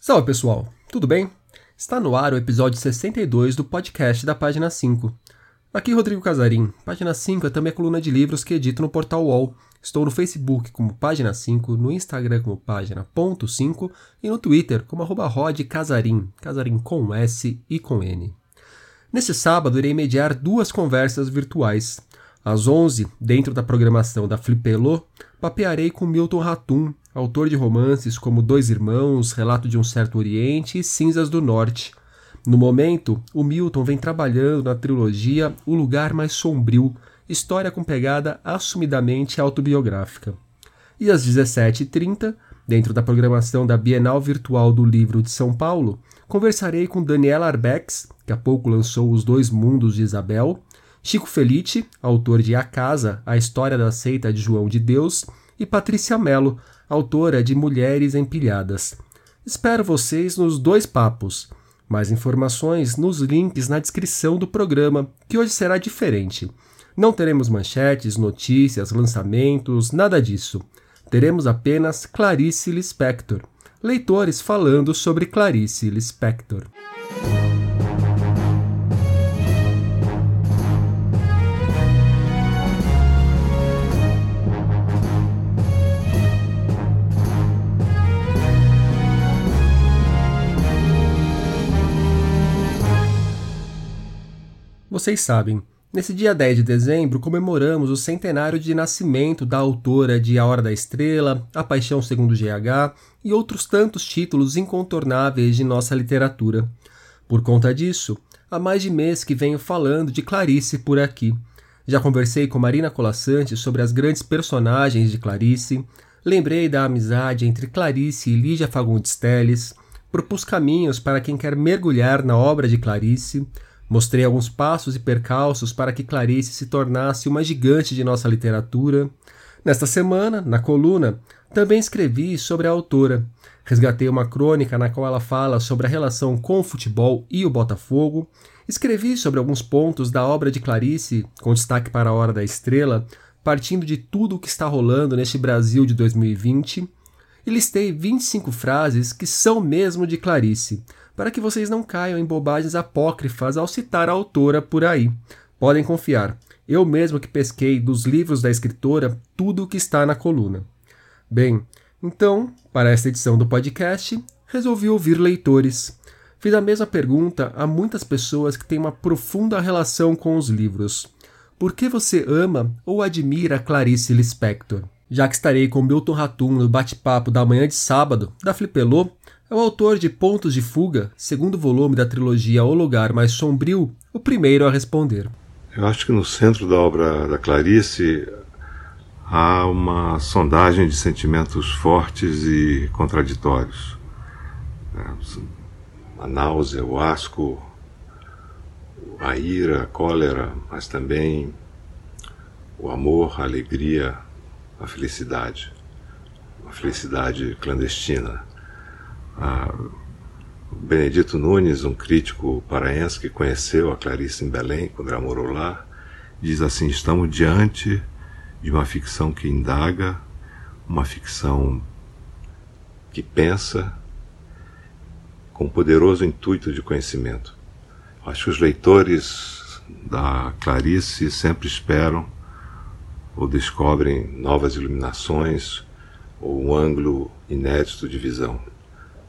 Salve pessoal, tudo bem? Está no ar o episódio 62 do podcast da página 5. Aqui Rodrigo Casarim. Página 5 é também a coluna de livros que edito no portal UOL. Estou no Facebook como Página 5, no Instagram como Página.5 e no Twitter como arroba Casarim, Casarim com S e com N. Nesse sábado irei mediar duas conversas virtuais. Às 11, dentro da programação da Flipelô, papearei com Milton Ratum, autor de romances como Dois Irmãos, Relato de um Certo Oriente e Cinzas do Norte. No momento, o Milton vem trabalhando na trilogia O Lugar Mais Sombrio, história com pegada assumidamente autobiográfica. E às 17h30, dentro da programação da Bienal Virtual do Livro de São Paulo, conversarei com Daniela Arbex, que há pouco lançou Os Dois Mundos de Isabel, Chico Felice, autor de A Casa, a história da seita de João de Deus, e Patrícia Mello, autora de Mulheres Empilhadas. Espero vocês nos dois papos. Mais informações nos links na descrição do programa, que hoje será diferente. Não teremos manchetes, notícias, lançamentos, nada disso. Teremos apenas Clarice Lispector. Leitores falando sobre Clarice Lispector. Vocês sabem, nesse dia 10 de dezembro comemoramos o centenário de nascimento da autora de A Hora da Estrela, A Paixão Segundo GH e outros tantos títulos incontornáveis de nossa literatura. Por conta disso, há mais de mês que venho falando de Clarice por aqui. Já conversei com Marina Colassante sobre as grandes personagens de Clarice, lembrei da amizade entre Clarice e Lígia Fagundes Telles, propus caminhos para quem quer mergulhar na obra de Clarice, Mostrei alguns passos e percalços para que Clarice se tornasse uma gigante de nossa literatura. Nesta semana, na coluna, também escrevi sobre a autora. Resgatei uma crônica na qual ela fala sobre a relação com o futebol e o Botafogo. Escrevi sobre alguns pontos da obra de Clarice, com destaque para a Hora da Estrela, partindo de tudo o que está rolando neste Brasil de 2020. E listei 25 frases que são mesmo de Clarice, para que vocês não caiam em bobagens apócrifas ao citar a autora por aí. Podem confiar, eu mesmo que pesquei dos livros da escritora tudo o que está na coluna. Bem, então, para esta edição do podcast, resolvi ouvir leitores. Fiz a mesma pergunta a muitas pessoas que têm uma profunda relação com os livros. Por que você ama ou admira Clarice Lispector? Já que estarei com Milton Ratum no bate-papo da manhã de sábado da Flipelô, é o autor de Pontos de Fuga, segundo volume da trilogia O Lugar Mais Sombrio, o primeiro a responder. Eu acho que no centro da obra da Clarice há uma sondagem de sentimentos fortes e contraditórios. É, a náusea, o asco, a ira, a cólera, mas também o amor, a alegria, a felicidade. Uma felicidade clandestina. Ah, Benedito Nunes, um crítico paraense que conheceu a Clarice em Belém, quando ela morou lá, diz assim: estamos diante de uma ficção que indaga, uma ficção que pensa, com um poderoso intuito de conhecimento. Acho que os leitores da Clarice sempre esperam ou descobrem novas iluminações ou um ângulo inédito de visão.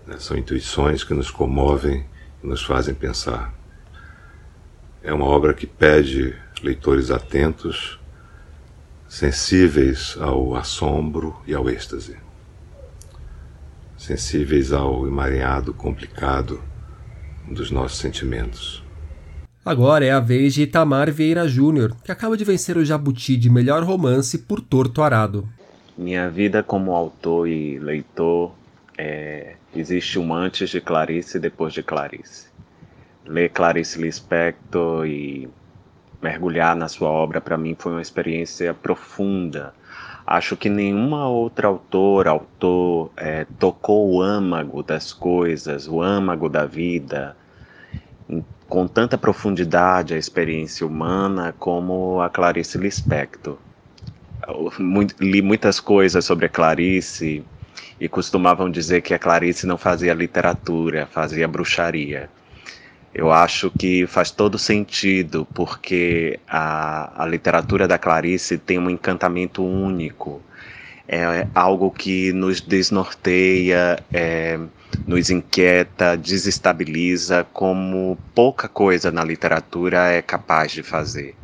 Né? São intuições que nos comovem e nos fazem pensar. É uma obra que pede leitores atentos, sensíveis ao assombro e ao êxtase, sensíveis ao emaranhado complicado dos nossos sentimentos. Agora é a vez de Itamar Vieira Júnior, que acaba de vencer o Jabuti de melhor romance por Torto Arado. Minha vida como autor e leitor é, existe um antes de Clarice e depois de Clarice. Ler Clarice Lispector e mergulhar na sua obra para mim foi uma experiência profunda. Acho que nenhuma outra autora, autor é, tocou o âmago das coisas, o âmago da vida, com tanta profundidade a experiência humana como a Clarice Lispector. li muitas coisas sobre a Clarice e costumavam dizer que a Clarice não fazia literatura, fazia bruxaria. Eu acho que faz todo sentido, porque a, a literatura da Clarice tem um encantamento único. É algo que nos desnorteia, é, nos inquieta, desestabiliza, como pouca coisa na literatura é capaz de fazer.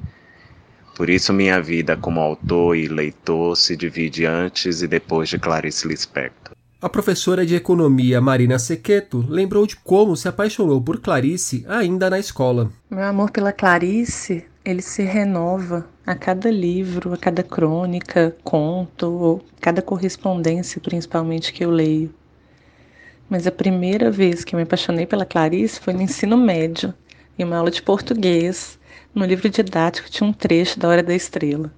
Por isso, minha vida como autor e leitor se divide antes e depois de Clarice Lispector. A professora de economia Marina Sequeto lembrou de como se apaixonou por Clarice ainda na escola. Meu amor pela Clarice, ele se renova a cada livro, a cada crônica, conto, cada correspondência, principalmente que eu leio. Mas a primeira vez que eu me apaixonei pela Clarice foi no ensino médio, em uma aula de português. No livro didático tinha um trecho da Hora da Estrela.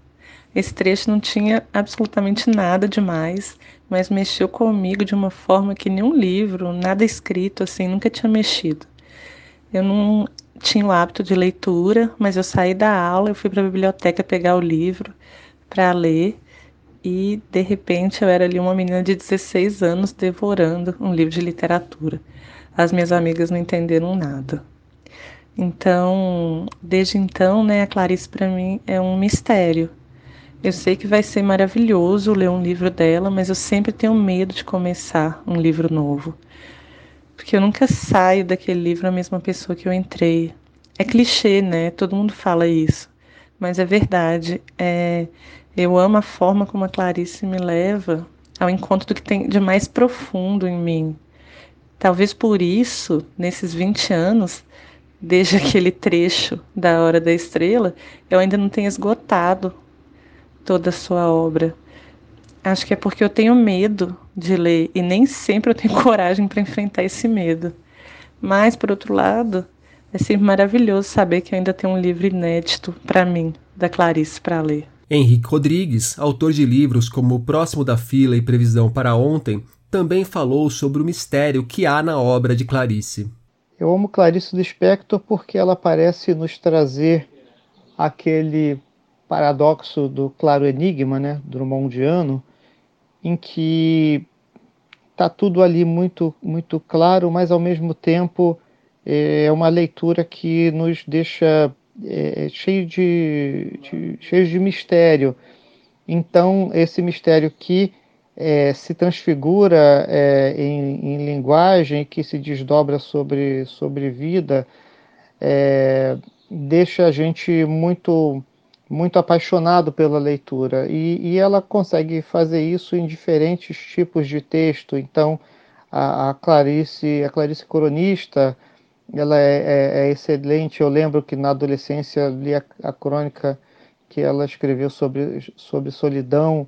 Esse trecho não tinha absolutamente nada demais, mas mexeu comigo de uma forma que nenhum livro, nada escrito assim, nunca tinha mexido. Eu não tinha o hábito de leitura, mas eu saí da aula, eu fui para a biblioteca pegar o livro para ler e de repente eu era ali uma menina de 16 anos devorando um livro de literatura. As minhas amigas não entenderam nada. Então, desde então, né, a Clarice para mim é um mistério. Eu sei que vai ser maravilhoso ler um livro dela, mas eu sempre tenho medo de começar um livro novo. Porque eu nunca saio daquele livro a mesma pessoa que eu entrei. É clichê, né? Todo mundo fala isso. Mas é verdade. É, eu amo a forma como a Clarice me leva ao encontro do que tem de mais profundo em mim. Talvez por isso, nesses 20 anos, desde aquele trecho da Hora da Estrela, eu ainda não tenho esgotado toda a sua obra. Acho que é porque eu tenho medo de ler e nem sempre eu tenho coragem para enfrentar esse medo. Mas, por outro lado, é sempre maravilhoso saber que ainda tem um livro inédito para mim, da Clarice, para ler. Henrique Rodrigues, autor de livros como Próximo da Fila e Previsão para Ontem, também falou sobre o mistério que há na obra de Clarice. Eu amo Clarice Lispector porque ela parece nos trazer aquele paradoxo do claro enigma, né, Drummondiano, em que está tudo ali muito muito claro, mas ao mesmo tempo é uma leitura que nos deixa é, é, cheio de, de, cheio de mistério. Então, esse mistério que é, se transfigura é, em, em, linguagem, que se desdobra sobre, sobre vida, é, deixa a gente muito, muito apaixonado pela leitura. E, e, ela consegue fazer isso em diferentes tipos de texto. Então, a, a Clarice, a Clarice Coronista, ela é, é, é, excelente. Eu lembro que na adolescência li a, a crônica que ela escreveu sobre, sobre solidão,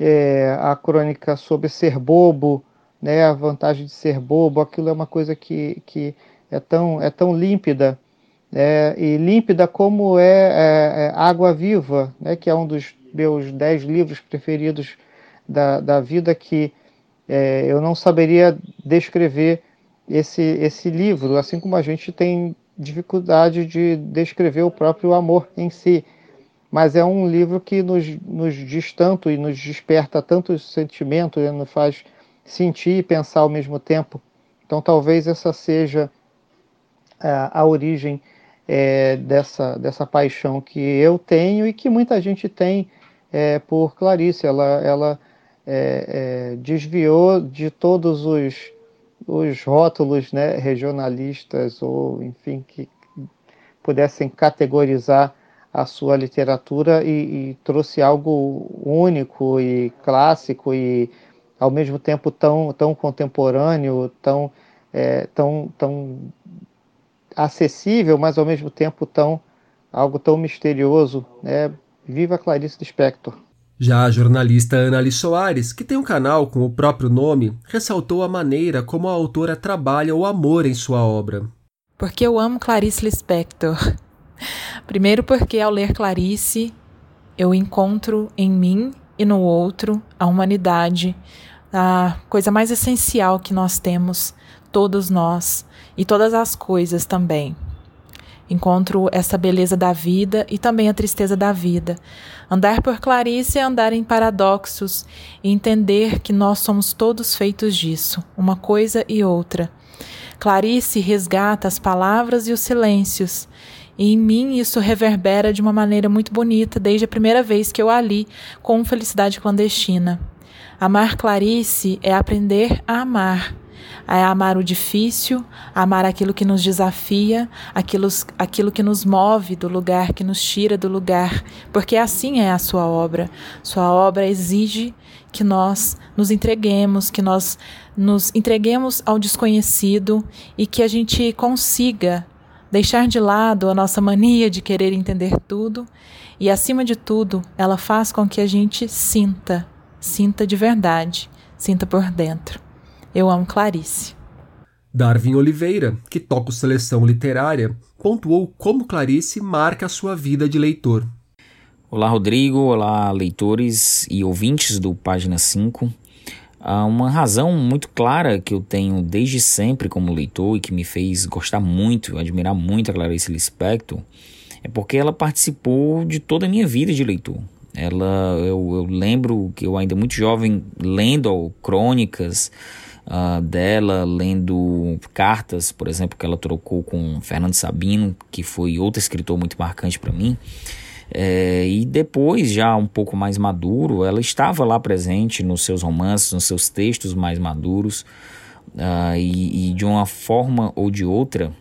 é, a crônica sobre ser bobo, né, a vantagem de ser bobo. Aquilo é uma coisa que, que é, tão, é tão límpida. né e límpida como é, é, é, Água Viva, né, que é um dos meus dez livros preferidos da, da vida, que é, eu não saberia descrever esse, esse livro, assim como a gente tem dificuldade de descrever o próprio amor em si. Mas é um livro que nos, nos diz tanto e nos desperta tantos sentimentos, né? nos faz sentir e pensar ao mesmo tempo. Então, talvez essa seja a, a origem é, dessa, dessa paixão que eu tenho e que muita gente tem é, por Clarice. Ela, ela é, é desviou de todos os os rótulos né, regionalistas ou, enfim, que pudessem categorizar a sua literatura e, e, trouxe algo único e clássico e ao mesmo tempo tão, tão contemporâneo, tão, é, tão, tão acessível, mas ao mesmo tempo tão algo tão misterioso. Né? Viva Clarice Lispector! Já a jornalista Annali Soares, que tem um canal com o próprio nome, ressaltou a maneira como a autora trabalha o amor em sua obra. Porque eu amo Clarice Lispector. Primeiro, porque ao ler Clarice, eu encontro em mim e no outro a humanidade, a coisa mais essencial que nós temos, todos nós, e todas as coisas também. Encontro essa beleza da vida e também a tristeza da vida. Andar por Clarice é andar em paradoxos e entender que nós somos todos feitos disso, uma coisa e outra. Clarice resgata as palavras e os silêncios, e em mim isso reverbera de uma maneira muito bonita desde a primeira vez que eu a li com Felicidade Clandestina. Amar Clarice é aprender a amar é amar o difícil, amar aquilo que nos desafia, aquilo, aquilo que nos move do lugar, que nos tira do lugar, porque assim é a sua obra. Sua obra exige que nós nos entreguemos, que nós nos entreguemos ao desconhecido e que a gente consiga deixar de lado a nossa mania de querer entender tudo e, acima de tudo, ela faz com que a gente sinta, sinta de verdade, sinta por dentro. Eu amo Clarice. Darwin Oliveira, que toca o Seleção Literária, pontuou como Clarice marca a sua vida de leitor. Olá, Rodrigo. Olá, leitores e ouvintes do Página 5. Uma razão muito clara que eu tenho desde sempre como leitor e que me fez gostar muito, admirar muito a Clarice Lispector, é porque ela participou de toda a minha vida de leitor. Ela, eu, eu lembro que eu ainda muito jovem lendo crônicas, uh, dela, lendo cartas, por exemplo, que ela trocou com Fernando Sabino, que foi outro escritor muito marcante para mim. É, e depois, já um pouco mais maduro, ela estava lá presente nos seus romances, nos seus textos mais maduros, uh, e, e, de uma forma ou de outra,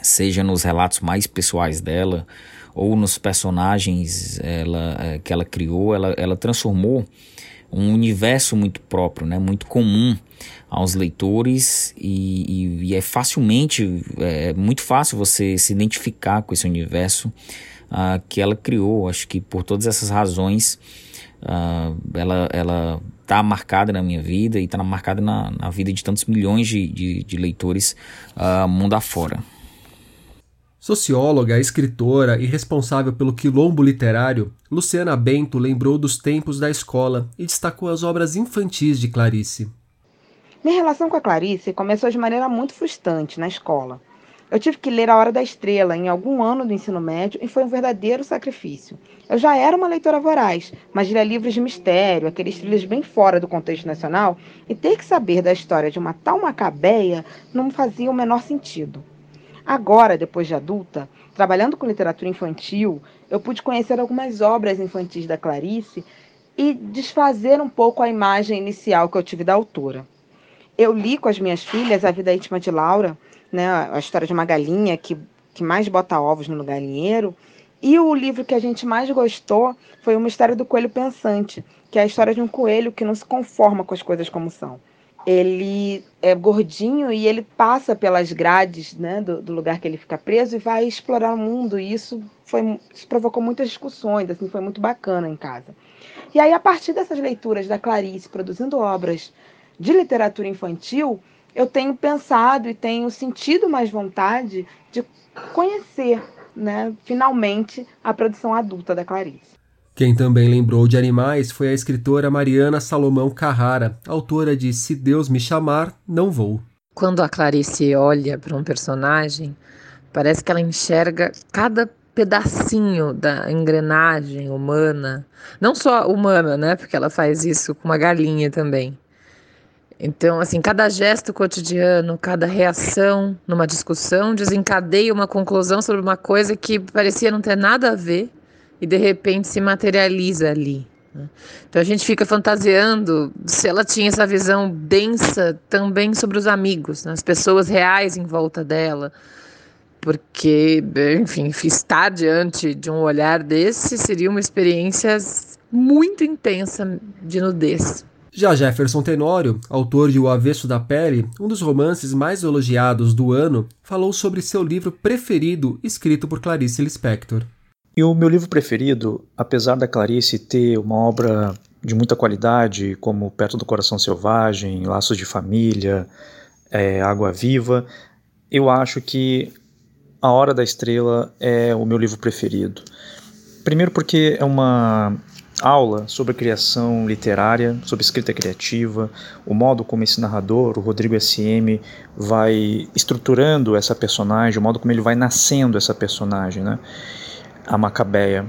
seja nos relatos mais pessoais dela ou nos personagens ela, é, que ela criou, ela, ela transformou um universo muito próprio, né, muito comum aos leitores e, e, e é facilmente, é muito fácil você se identificar com esse universo uh, que ela criou. Acho que por todas essas razões uh, ela, ela está marcada na minha vida e está marcada na, na vida de tantos milhões de, de, de leitores uh, mundo afora. Socióloga, escritora e responsável pelo quilombo literário, Luciana Bento lembrou dos tempos da escola e destacou as obras infantis de Clarice. Minha relação com a Clarice começou de maneira muito frustrante na escola. Eu tive que ler A Hora da Estrela em algum ano do ensino médio e foi um verdadeiro sacrifício. Eu já era uma leitora voraz, mas lia livros de mistério, aqueles trilhos bem fora do contexto nacional, e ter que saber da história de uma tal macabeia não fazia o menor sentido. Agora, depois de adulta, trabalhando com literatura infantil, eu pude conhecer algumas obras infantis da Clarice e desfazer um pouco a imagem inicial que eu tive da autora eu li com as minhas filhas A Vida Íntima de Laura, né, a história de uma galinha que, que mais bota ovos no galinheiro. E o livro que a gente mais gostou foi O Mistério do Coelho Pensante, que é a história de um coelho que não se conforma com as coisas como são. Ele é gordinho e ele passa pelas grades né, do, do lugar que ele fica preso e vai explorar o mundo. E isso, foi, isso provocou muitas discussões, assim, foi muito bacana em casa. E aí, a partir dessas leituras da Clarice, produzindo obras de literatura infantil, eu tenho pensado e tenho sentido mais vontade de conhecer, né, finalmente, a produção adulta da Clarice. Quem também lembrou de animais foi a escritora Mariana Salomão Carrara, autora de Se Deus Me Chamar, Não Vou. Quando a Clarice olha para um personagem, parece que ela enxerga cada pedacinho da engrenagem humana, não só humana, né? Porque ela faz isso com uma galinha também. Então, assim, cada gesto cotidiano, cada reação numa discussão desencadeia uma conclusão sobre uma coisa que parecia não ter nada a ver e de repente se materializa ali. Né? Então a gente fica fantasiando se ela tinha essa visão densa também sobre os amigos, né? as pessoas reais em volta dela, porque, enfim, estar diante de um olhar desse seria uma experiência muito intensa de nudez. Já Jefferson Tenório, autor de O Avesso da Pele, um dos romances mais elogiados do ano, falou sobre seu livro preferido escrito por Clarice Lispector. E o meu livro preferido, apesar da Clarice ter uma obra de muita qualidade, como Perto do Coração Selvagem, Laços de Família, é, Água Viva, eu acho que A Hora da Estrela é o meu livro preferido. Primeiro porque é uma aula sobre criação literária, sobre escrita criativa, o modo como esse narrador, o Rodrigo SM, vai estruturando essa personagem, o modo como ele vai nascendo essa personagem, né? a Macabeia.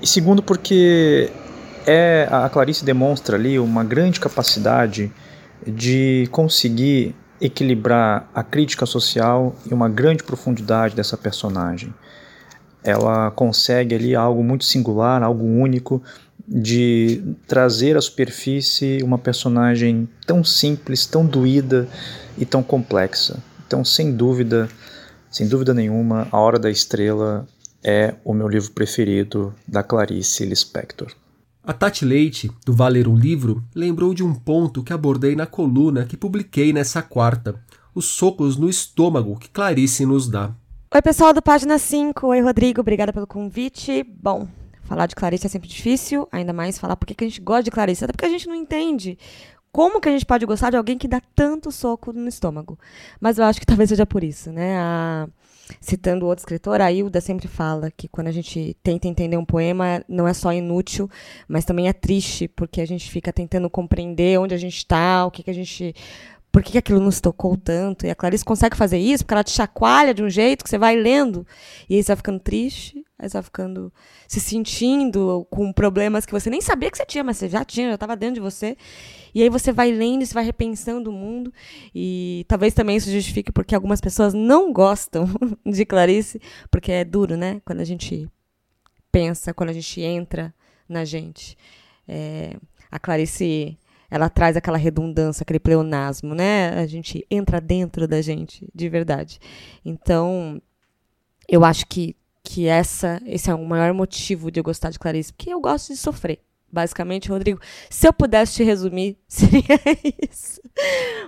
E segundo, porque é a Clarice demonstra ali uma grande capacidade de conseguir equilibrar a crítica social e uma grande profundidade dessa personagem. Ela consegue ali algo muito singular, algo único, de trazer à superfície uma personagem tão simples, tão doída e tão complexa. Então, sem dúvida, sem dúvida nenhuma, A Hora da Estrela é o meu livro preferido da Clarice Lispector. A Tati Leite, do Valer um Livro, lembrou de um ponto que abordei na coluna que publiquei nessa quarta: os socos no estômago que Clarice nos dá. Oi, pessoal do Página 5. Oi, Rodrigo. Obrigada pelo convite. Bom, falar de Clarice é sempre difícil, ainda mais falar porque que a gente gosta de Clarice, até porque a gente não entende como que a gente pode gostar de alguém que dá tanto soco no estômago. Mas eu acho que talvez seja por isso, né? A citando outro escritor, a Hilda sempre fala que quando a gente tenta entender um poema, não é só inútil, mas também é triste, porque a gente fica tentando compreender onde a gente está, o que, que a gente. Por que, aquilo nos tocou tanto? E a Clarice consegue fazer isso, porque ela te chacoalha de um jeito que você vai lendo, e aí você vai ficando triste, aí você vai ficando se sentindo com problemas que você nem sabia que você tinha, mas você já tinha, já estava dentro de você. E aí você vai lendo você vai repensando o mundo. E talvez também isso justifique porque algumas pessoas não gostam de Clarice, porque é duro, né? Quando a gente pensa, quando a gente entra na gente. É, a Clarice ela traz aquela redundância, aquele pleonasmo, né? A gente entra dentro da gente, de verdade. Então, eu acho que, que essa, esse é o maior motivo de eu gostar de Clarice, porque eu gosto de sofrer. Basicamente, Rodrigo, se eu pudesse te resumir, seria isso.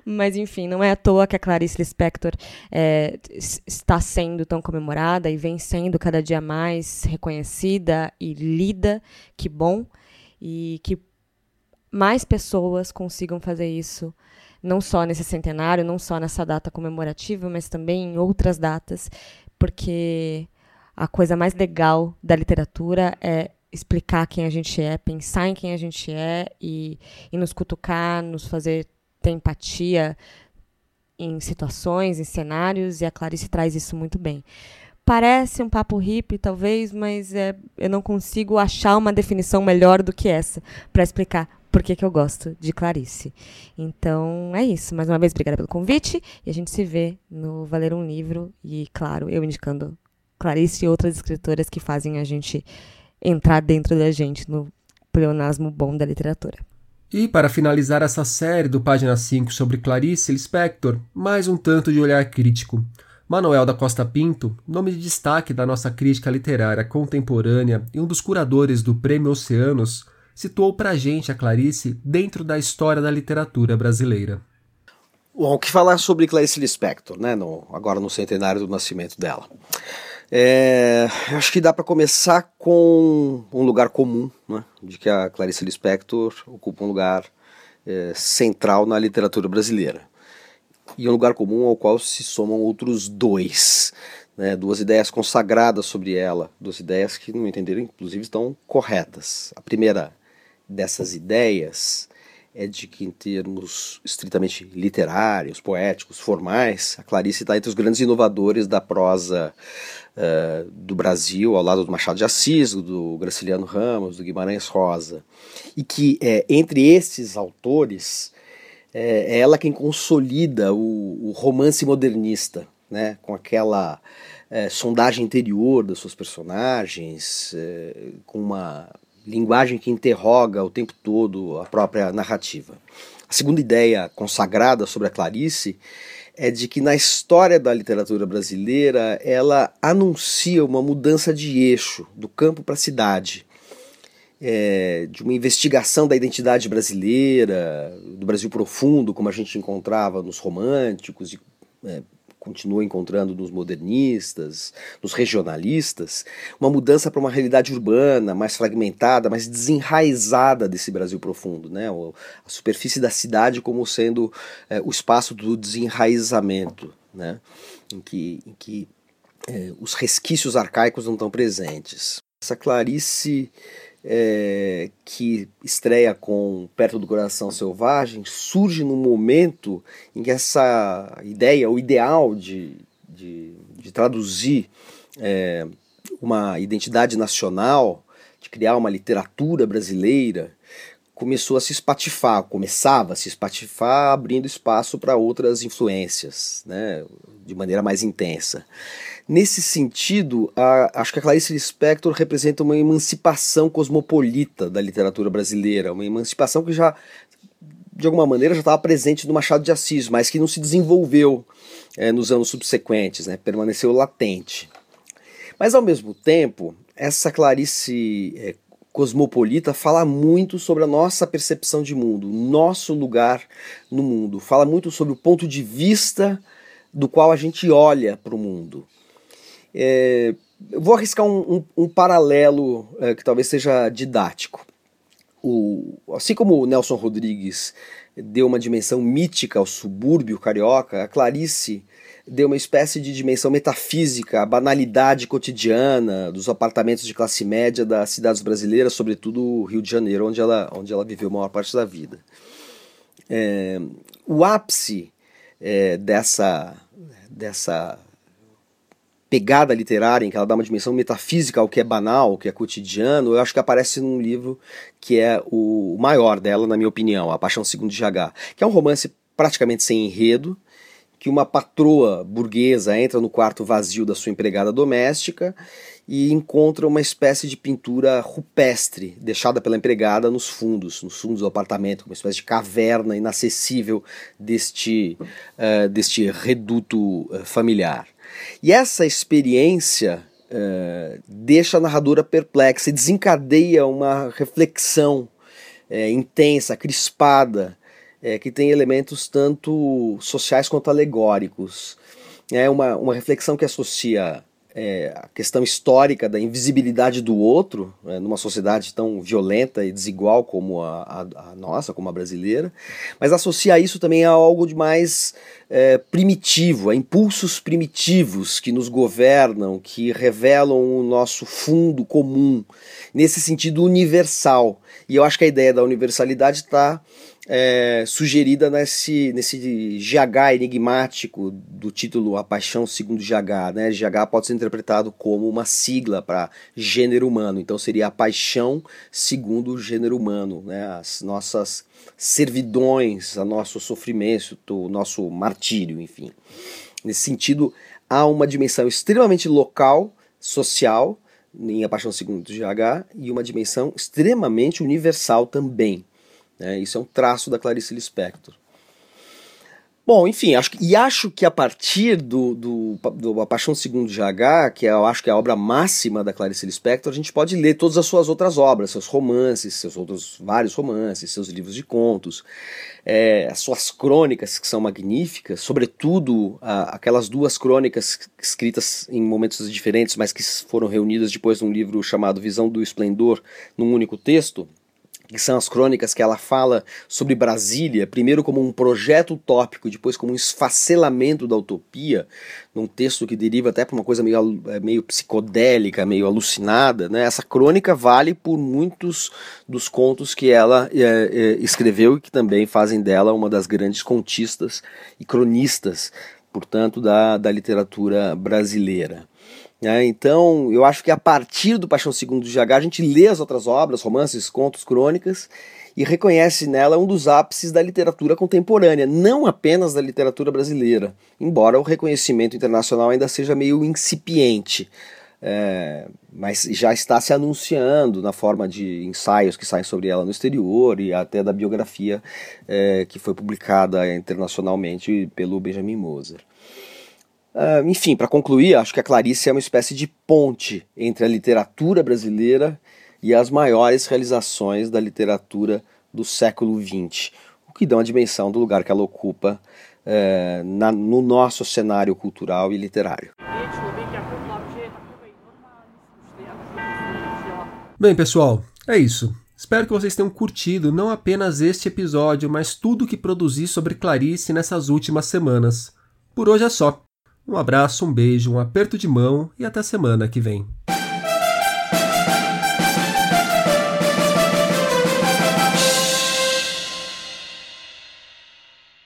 Mas, enfim, não é à toa que a Clarice Lispector é, está sendo tão comemorada e vem sendo cada dia mais reconhecida e lida. Que bom. E que mais pessoas consigam fazer isso, não só nesse centenário, não só nessa data comemorativa, mas também em outras datas, porque a coisa mais legal da literatura é explicar quem a gente é, pensar em quem a gente é e, e nos cutucar, nos fazer ter empatia em situações, em cenários, e a Clarice traz isso muito bem. Parece um papo hippie, talvez, mas é, eu não consigo achar uma definição melhor do que essa para explicar por que, que eu gosto de Clarice. Então é isso. Mais uma vez, obrigada pelo convite e a gente se vê no Valer um Livro e, claro, eu indicando Clarice e outras escritoras que fazem a gente entrar dentro da gente no pleonasmo bom da literatura. E para finalizar essa série do Página 5 sobre Clarice Lispector, mais um tanto de olhar crítico. Manuel da Costa Pinto, nome de destaque da nossa crítica literária contemporânea e um dos curadores do Prêmio Oceanos, situou para a gente a Clarice dentro da história da literatura brasileira. Bom, o que falar sobre Clarice Lispector, né, no, agora no centenário do nascimento dela? É, acho que dá para começar com um lugar comum, né, de que a Clarice Lispector ocupa um lugar é, central na literatura brasileira. E um lugar comum ao qual se somam outros dois, né, duas ideias consagradas sobre ela, duas ideias que, no meu entender, inclusive estão corretas. A primeira dessas ideias é de que, em termos estritamente literários, poéticos, formais, a Clarice está entre os grandes inovadores da prosa uh, do Brasil, ao lado do Machado de Assis, do Graciliano Ramos, do Guimarães Rosa. E que, é, entre esses autores, é, é ela quem consolida o, o romance modernista, né, com aquela é, sondagem interior das suas personagens, é, com uma linguagem que interroga o tempo todo a própria narrativa. A segunda ideia consagrada sobre a Clarice é de que na história da literatura brasileira ela anuncia uma mudança de eixo do campo para a cidade, é, de uma investigação da identidade brasileira, do Brasil profundo, como a gente encontrava nos românticos e é, continua encontrando nos modernistas, nos regionalistas, uma mudança para uma realidade urbana, mais fragmentada, mais desenraizada desse Brasil profundo, né? a superfície da cidade como sendo é, o espaço do desenraizamento, né? em que, em que é, os resquícios arcaicos não estão presentes. Essa Clarice é, que estreia com Perto do Coração Selvagem, surge num momento em que essa ideia, o ideal de, de, de traduzir é, uma identidade nacional, de criar uma literatura brasileira, começou a se espatifar, começava a se espatifar, abrindo espaço para outras influências, né, de maneira mais intensa. Nesse sentido, a, acho que a Clarice Lispector representa uma emancipação cosmopolita da literatura brasileira, uma emancipação que já, de alguma maneira, já estava presente no Machado de Assis, mas que não se desenvolveu é, nos anos subsequentes, né, permaneceu latente. Mas, ao mesmo tempo, essa Clarice é, cosmopolita fala muito sobre a nossa percepção de mundo, nosso lugar no mundo, fala muito sobre o ponto de vista do qual a gente olha para o mundo. É, eu vou arriscar um, um, um paralelo é, que talvez seja didático. O, assim como o Nelson Rodrigues deu uma dimensão mítica ao subúrbio carioca, a Clarice deu uma espécie de dimensão metafísica à banalidade cotidiana dos apartamentos de classe média das cidades brasileiras, sobretudo o Rio de Janeiro, onde ela, onde ela viveu a maior parte da vida. É, o ápice é, dessa, dessa pegada literária, em que ela dá uma dimensão metafísica ao que é banal, ao que é cotidiano, eu acho que aparece num livro que é o maior dela, na minha opinião, A Paixão Segundo de H, que é um romance praticamente sem enredo, que uma patroa burguesa entra no quarto vazio da sua empregada doméstica e encontra uma espécie de pintura rupestre deixada pela empregada nos fundos, nos fundos do apartamento, uma espécie de caverna inacessível deste, uh, deste reduto uh, familiar. E essa experiência uh, deixa a narradora perplexa e desencadeia uma reflexão intensa, crispada, que tem elementos tanto sociais quanto alegóricos. É uma, uma reflexão que associa é, a questão histórica da invisibilidade do outro, é, numa sociedade tão violenta e desigual como a, a, a, nossa, como a brasileira, mas associar isso também a algo de mais é, primitivo, a impulsos primitivos que nos governam, que revelam o nosso fundo comum, nesse sentido universal. E eu acho que a ideia da universalidade está é, sugerida nesse, nesse GH enigmático do título A Paixão Segundo GH. Né? GH pode ser interpretado como uma sigla para gênero humano, então seria a paixão segundo o gênero humano, né? as nossas servidões, o nosso sofrimento, o nosso martírio, enfim. Nesse sentido, há uma dimensão extremamente local, social, em A Paixão Segundo GH, e uma dimensão extremamente universal também. Né? Isso é um traço da Clarice Lispector. Bom, enfim, acho e acho que a partir do, do, do A Paixão Segundo de H, que é, eu acho que é a obra máxima da Clarice Lispector, a gente pode ler todas as suas outras obras, seus romances, seus outros vários romances, seus livros de contos, é, as suas crônicas, que são magníficas, sobretudo a, aquelas duas crônicas escritas em momentos diferentes, mas que foram reunidas depois num livro chamado Visão do Esplendor, num único texto, que são as crônicas que ela fala sobre Brasília, primeiro como um projeto utópico, depois como um esfacelamento da utopia, num texto que deriva até para uma coisa meio, é, meio psicodélica, meio alucinada. Né? Essa crônica vale por muitos dos contos que ela é, é, escreveu e que também fazem dela uma das grandes contistas e cronistas, portanto, da, da literatura brasileira. É, então, eu acho que a partir do Paixão Segundo de GH, a gente lê as outras obras, romances, contos, crônicas, e reconhece nela um dos ápices da literatura contemporânea, não apenas da literatura brasileira, embora o reconhecimento internacional ainda seja meio incipiente. É, mas já está se anunciando na forma de ensaios que saem sobre ela no exterior e até da biografia é, que foi publicada internacionalmente pelo Benjamin Moser. Uh, enfim, para concluir, acho que a Clarice é uma espécie de ponte entre a literatura brasileira e as maiores realizações da literatura do século XX, o que dá uma dimensão do lugar que ela ocupa uh, na, no nosso cenário cultural e literário. Bem, pessoal, é isso. Espero que vocês tenham curtido não apenas este episódio, mas tudo que produzi sobre Clarice nessas últimas semanas. Por hoje é só. Um abraço, um beijo, um aperto de mão e até semana que vem.